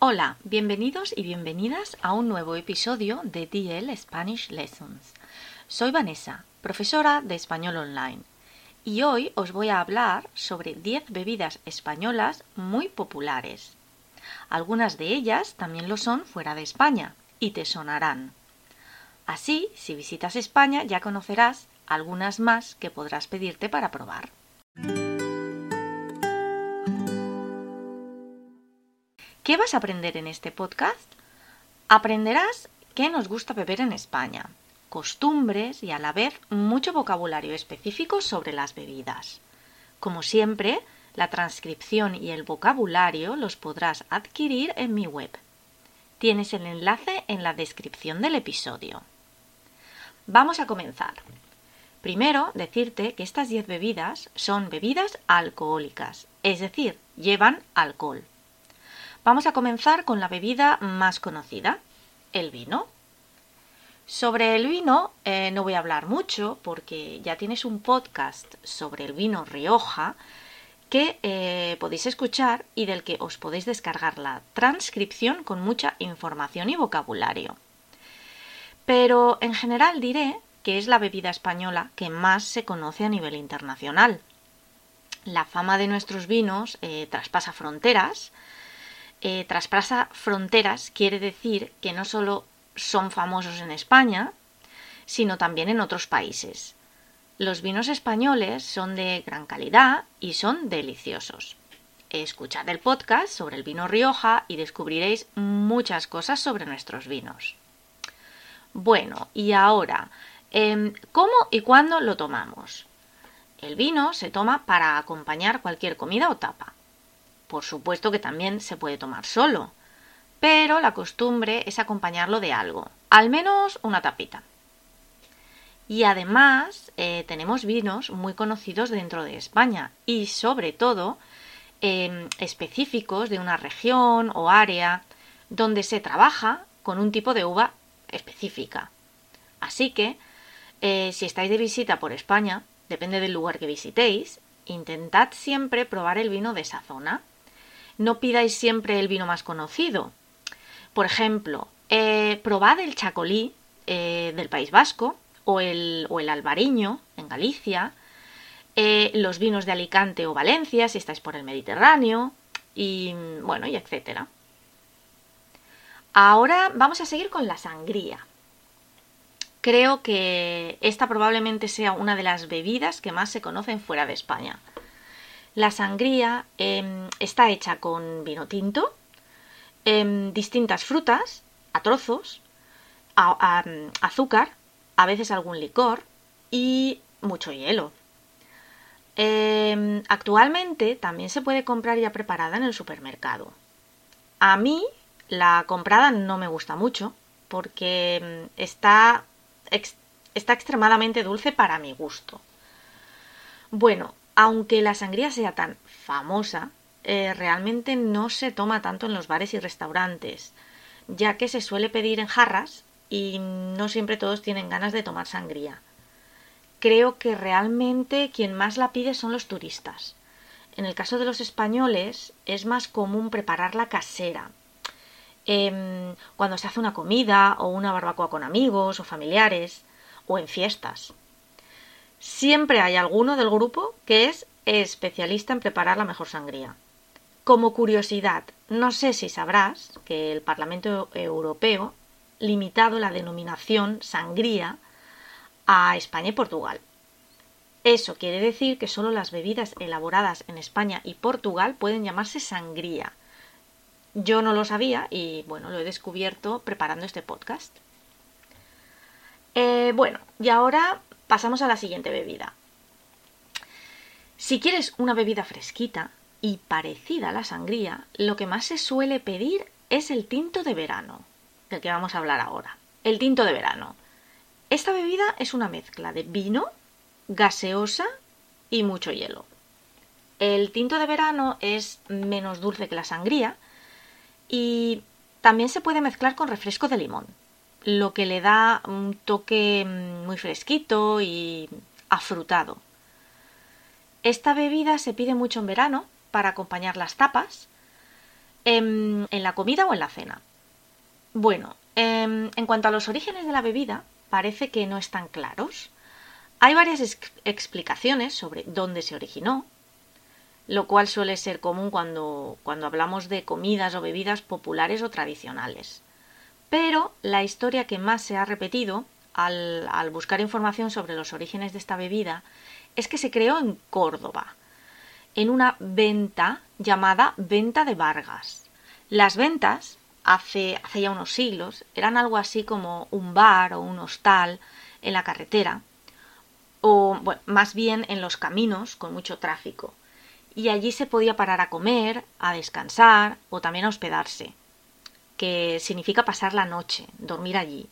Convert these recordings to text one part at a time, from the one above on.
Hola, bienvenidos y bienvenidas a un nuevo episodio de DL Spanish Lessons. Soy Vanessa, profesora de español online, y hoy os voy a hablar sobre 10 bebidas españolas muy populares. Algunas de ellas también lo son fuera de España y te sonarán. Así, si visitas España ya conocerás algunas más que podrás pedirte para probar. ¿Qué vas a aprender en este podcast? Aprenderás qué nos gusta beber en España, costumbres y a la vez mucho vocabulario específico sobre las bebidas. Como siempre, la transcripción y el vocabulario los podrás adquirir en mi web. Tienes el enlace en la descripción del episodio. Vamos a comenzar. Primero, decirte que estas 10 bebidas son bebidas alcohólicas, es decir, llevan alcohol. Vamos a comenzar con la bebida más conocida, el vino. Sobre el vino eh, no voy a hablar mucho porque ya tienes un podcast sobre el vino Rioja que eh, podéis escuchar y del que os podéis descargar la transcripción con mucha información y vocabulario. Pero en general diré que es la bebida española que más se conoce a nivel internacional. La fama de nuestros vinos eh, traspasa fronteras, eh, traspasa fronteras quiere decir que no solo son famosos en España, sino también en otros países. Los vinos españoles son de gran calidad y son deliciosos. Escuchad el podcast sobre el vino Rioja y descubriréis muchas cosas sobre nuestros vinos. Bueno, y ahora, em, ¿cómo y cuándo lo tomamos? El vino se toma para acompañar cualquier comida o tapa. Por supuesto que también se puede tomar solo, pero la costumbre es acompañarlo de algo, al menos una tapita. Y además eh, tenemos vinos muy conocidos dentro de España y sobre todo em, específicos de una región o área donde se trabaja con un tipo de uva específica. Así que, eh, si estáis de visita por España, depende del lugar que visitéis, intentad siempre probar el vino de esa zona no pidáis siempre el vino más conocido. Por ejemplo, eh, probad el chacolí eh, del País Vasco o el, o el albariño en Galicia, eh, los vinos de Alicante o Valencia si estáis por el Mediterráneo y bueno, y etcétera. Ahora vamos a seguir con la sangría. Creo que esta probablemente sea una de las bebidas que más se conocen fuera de España. La sangría em, está hecha con vino tinto, em, distintas frutas, a trozos, azúcar, a veces algún licor y mucho hielo. Em, actualmente también se puede comprar ya preparada en el supermercado. A mí la comprada no me gusta mucho porque está, está extremadamente dulce para mi gusto. Bueno, aunque la sangría sea tan famosa, eh, realmente no se toma tanto en los bares y restaurantes, ya que se suele pedir en jarras y no siempre todos tienen ganas de tomar sangría. Creo que realmente quien más la pide son los turistas. En el caso de los españoles es más común prepararla casera. Em, cuando se hace una comida o una barbacoa con amigos o familiares o en fiestas. Siempre hay alguno del grupo que es especialista en preparar la mejor sangría. Como curiosidad, no sé si sabrás que el Parlamento Europeo limitado la denominación sangría a España y Portugal. Eso quiere decir que solo las bebidas elaboradas en España y Portugal pueden llamarse sangría. Yo no lo sabía y bueno, lo he descubierto preparando este podcast. Eh, bueno, y ahora pasamos a la siguiente bebida. Si quieres una bebida fresquita y parecida a la sangría, lo que más se suele pedir es el tinto de verano, del que vamos a hablar ahora. El tinto de verano. Esta bebida es una mezcla de vino, gaseosa y mucho hielo. El tinto de verano es menos dulce que la sangría y también se puede mezclar con refresco de limón lo que le da un toque mm, muy fresquito y afrutado. Esta bebida se pide mucho en verano para acompañar las tapas em, en la comida o en la cena. Bueno, em, en cuanto a los orígenes de la bebida, parece que no están claros. Hay varias explicaciones sobre dónde se originó, lo cual suele ser común cuando, cuando hablamos de comidas o bebidas populares o tradicionales. Pero la historia que más se ha repetido al, buscar información sobre los orígenes de esta bebida es que se creó en Córdoba, en una venta llamada Venta de Vargas. Las ventas, hace ya unos siglos, eran algo así como un bar o un hostal en la carretera, o más bien en los caminos con mucho tráfico y allí se podía parar a comer, a descansar o también a hospedarse, que significa pasar la noche, dormir allí.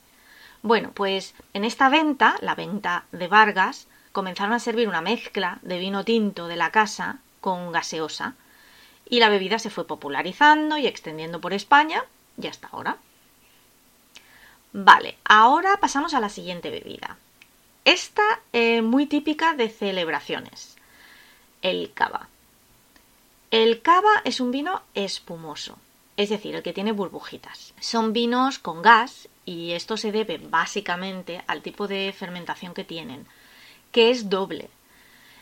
Bueno, pues en esta venta, la venta de Vargas, comenzaron a servir una mezcla de vino tinto de la casa con gaseosa, y la bebida se fue popularizando y extendiendo por España y hasta ahora. Vale, ahora pasamos a la siguiente bebida. Esta es muy típica de celebraciones, el cava. El cava es un vino espumoso, es decir, el que tiene burbujitas. Son vinos con gas y esto se debe básicamente al tipo de fermentación que tienen, que es doble.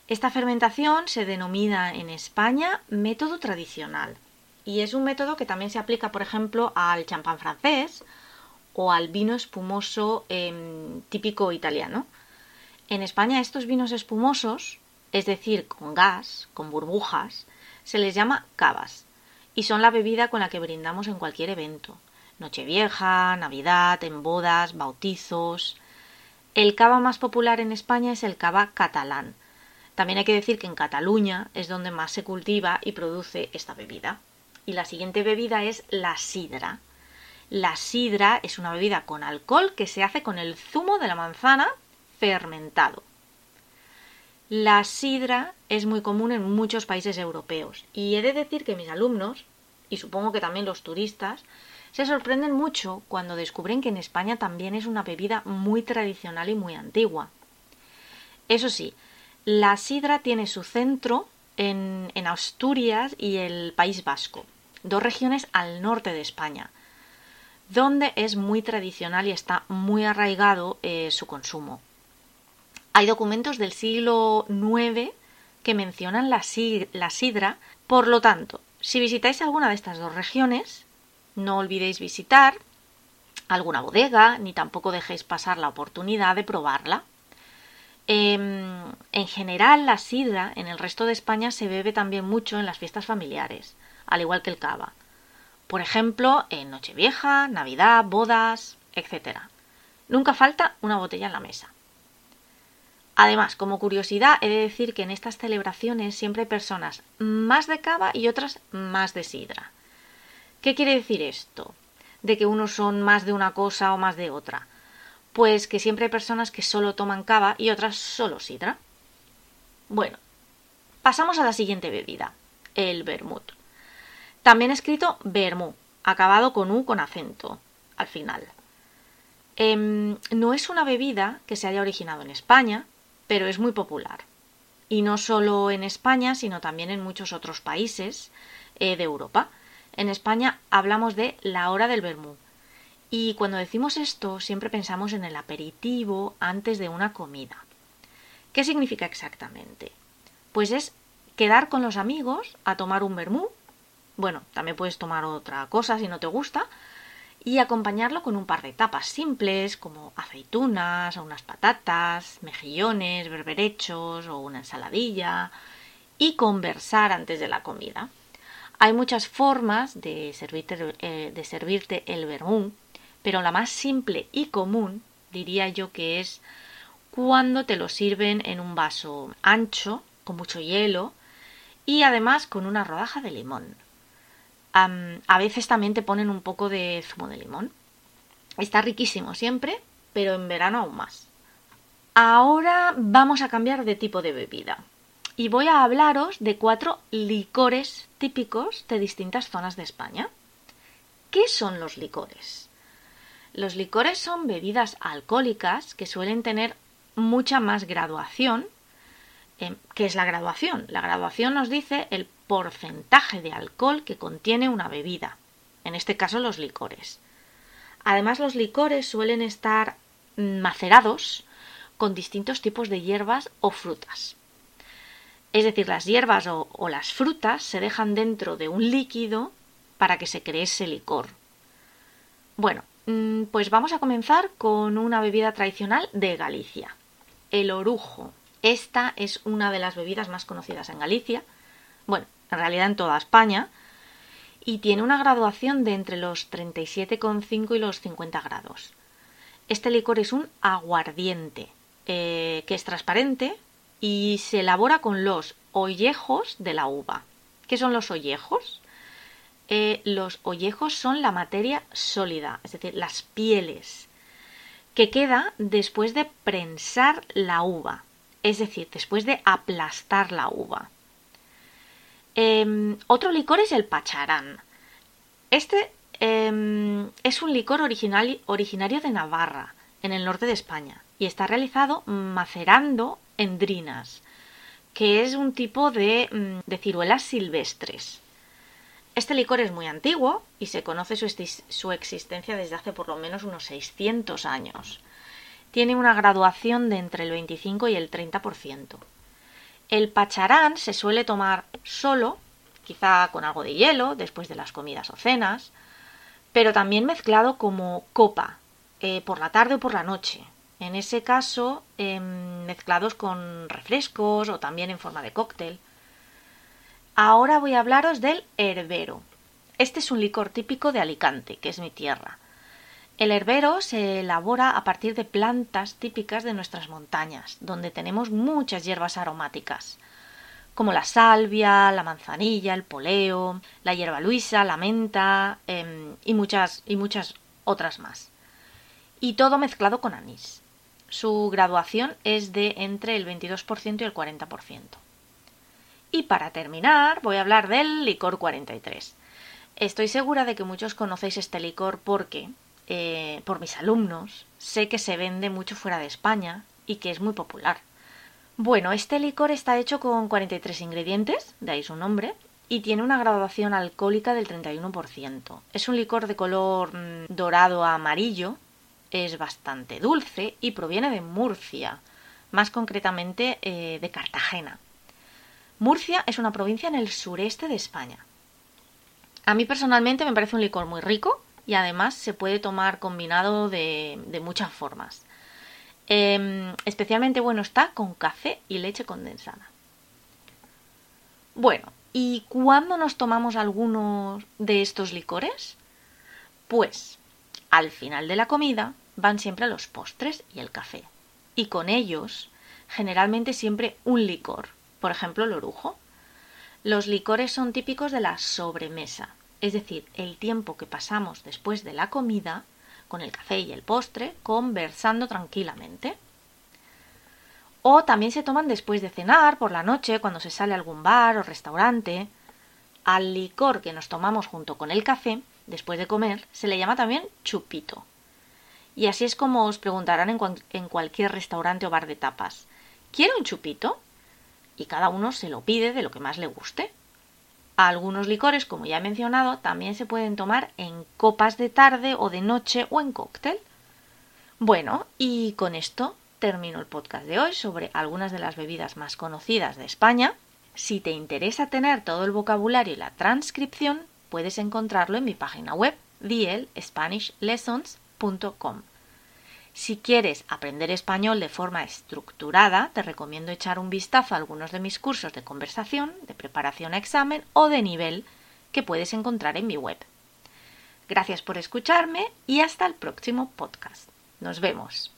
Esta fermentación se denomina en España método tradicional y es un método que también se aplica, por ejemplo, al champán francés o al vino espumoso em, típico italiano. En España estos vinos espumosos, es decir, con gas, con burbujas, se les llama cavas y son la bebida con la que brindamos en cualquier evento. Nochevieja, Navidad, en bodas, bautizos. El cava más popular en España es el cava catalán. También hay que decir que en Cataluña es donde más se cultiva y produce esta bebida. Y la siguiente bebida es la sidra. La sidra es una bebida con alcohol que se hace con el zumo de la manzana fermentado. La sidra es muy común en muchos países europeos y he de decir que mis alumnos, y supongo que también los turistas, se sorprenden mucho cuando descubren que en España también es una bebida muy tradicional y muy antigua. Eso sí, la sidra tiene su centro en, Asturias y el País Vasco, dos regiones al norte de España, donde es muy tradicional y está muy arraigado eh, su consumo. Hay documentos del siglo IX que mencionan la, sidra. Por lo tanto, si visitáis alguna de estas dos regiones, no olvidéis visitar alguna bodega, ni tampoco dejéis pasar la oportunidad de probarla. Em, en general, la sidra en el resto de España se bebe también mucho en las fiestas familiares, al igual que el cava. Por ejemplo, en Nochevieja, Navidad, bodas, etc. Nunca falta una botella en la mesa. Además, como curiosidad, he de decir que en estas celebraciones siempre hay personas más de cava y otras más de sidra. ¿Qué quiere decir esto? De que unos son más de una cosa o más de otra. Pues que siempre hay personas que solo toman cava y otras solo sidra. Bueno, pasamos a la siguiente bebida, el vermut. También escrito vermú, acabado con U con acento al final. Em, no es una bebida que se haya originado en España, pero es muy popular. Y no solo en España, sino también en muchos otros países eh, de Europa. En España hablamos de la hora del vermú. Y cuando decimos esto, siempre pensamos en el aperitivo antes de una comida. ¿Qué significa exactamente? Pues es quedar con los amigos a tomar un vermú. Bueno, también puedes tomar otra cosa si no te gusta, y acompañarlo con un par de tapas simples como aceitunas o unas patatas, mejillones, berberechos o una ensaladilla y conversar antes de la comida. Hay muchas formas de servirte, eh, de servirte el vermú, pero la más simple y común diría yo que es cuando te lo sirven en un vaso ancho, con mucho hielo y además con una rodaja de limón a veces también te ponen un poco de zumo de limón. Está riquísimo siempre, pero en verano aún más. Ahora vamos a cambiar de tipo de bebida y voy a hablaros de cuatro licores típicos de distintas zonas de España. ¿Qué son los licores? Los licores son bebidas alcohólicas que suelen tener mucha más graduación. Eh, ¿Qué es la graduación? La graduación nos dice el porcentaje de alcohol que contiene una bebida, en este caso los licores. Además, los licores suelen estar macerados con distintos tipos de hierbas o frutas. Es decir, las hierbas o, las frutas se dejan dentro de un líquido para que se cree ese licor. Bueno, mm, pues vamos a comenzar con una bebida tradicional de Galicia, el orujo. Esta es una de las bebidas más conocidas en Galicia, bueno, en realidad en toda España, y tiene una graduación de entre los 37,5 y los 50 grados. Este licor es un aguardiente, eh, que es transparente y se elabora con los ollejos de la uva. ¿Qué son los ollejos? Eh, los ollejos son la materia sólida, es decir, las pieles, que queda después de prensar la uva, es decir, después de aplastar la uva. Em, otro licor es el pacharán. Este em, es un licor original, originario de Navarra, en el norte de España, y está realizado macerando endrinas, que es un tipo de, mm, ciruelas silvestres. Este licor es muy antiguo y se conoce su, su, existencia desde hace por lo menos unos 600 años. Tiene una graduación de entre el 25 y el 30%. El pacharán se suele tomar solo, quizá con algo de hielo, después de las comidas o cenas, pero también mezclado como copa, eh, por la tarde o por la noche. En ese caso, em, mezclados con refrescos o también en forma de cóctel. Ahora voy a hablaros del herbero. Este es un licor típico de Alicante, que es mi tierra. El herbero se elabora a partir de plantas típicas de nuestras montañas, donde tenemos muchas hierbas aromáticas, como la salvia, la manzanilla, el poleo, la hierba luisa, la menta em, y, muchas, y muchas otras más. Y todo mezclado con anís. Su graduación es de entre el 22% y el 40%. Y para terminar, voy a hablar del licor 43. Estoy segura de que muchos conocéis este licor porque eh, por mis alumnos, sé que se vende mucho fuera de España y que es muy popular. Bueno, este licor está hecho con 43 ingredientes, de ahí su nombre, y tiene una graduación alcohólica del 31%. Es un licor de color mm, dorado a amarillo, es bastante dulce y proviene de Murcia, más concretamente eh, de Cartagena. Murcia es una provincia en el sureste de España. A mí personalmente me parece un licor muy rico, y además se puede tomar combinado de, muchas formas. Em, especialmente bueno está con café y leche condensada. Bueno, ¿y cuándo nos tomamos algunos de estos licores? Pues al final de la comida van siempre los postres y el café. Y con ellos, generalmente siempre un licor, por ejemplo el orujo. Los licores son típicos de la sobremesa, es decir, el tiempo que pasamos después de la comida, con el café y el postre, conversando tranquilamente. O también se toman después de cenar, por la noche, cuando se sale a algún bar o restaurante. Al licor que nos tomamos junto con el café, después de comer, se le llama también chupito. Y así es como os preguntarán en, cualquier restaurante o bar de tapas. ¿Quiere un chupito? Y cada uno se lo pide de lo que más le guste. Algunos licores, como ya he mencionado, también se pueden tomar en copas de tarde o de noche o en cóctel. Bueno, y con esto termino el podcast de hoy sobre algunas de las bebidas más conocidas de España. Si te interesa tener todo el vocabulario y la transcripción, puedes encontrarlo en mi página web, dielspanishlessons.com. Si quieres aprender español de forma estructurada, te recomiendo echar un vistazo a algunos de mis cursos de conversación, de preparación a examen o de nivel que puedes encontrar en mi web. Gracias por escucharme y hasta el próximo podcast. Nos vemos.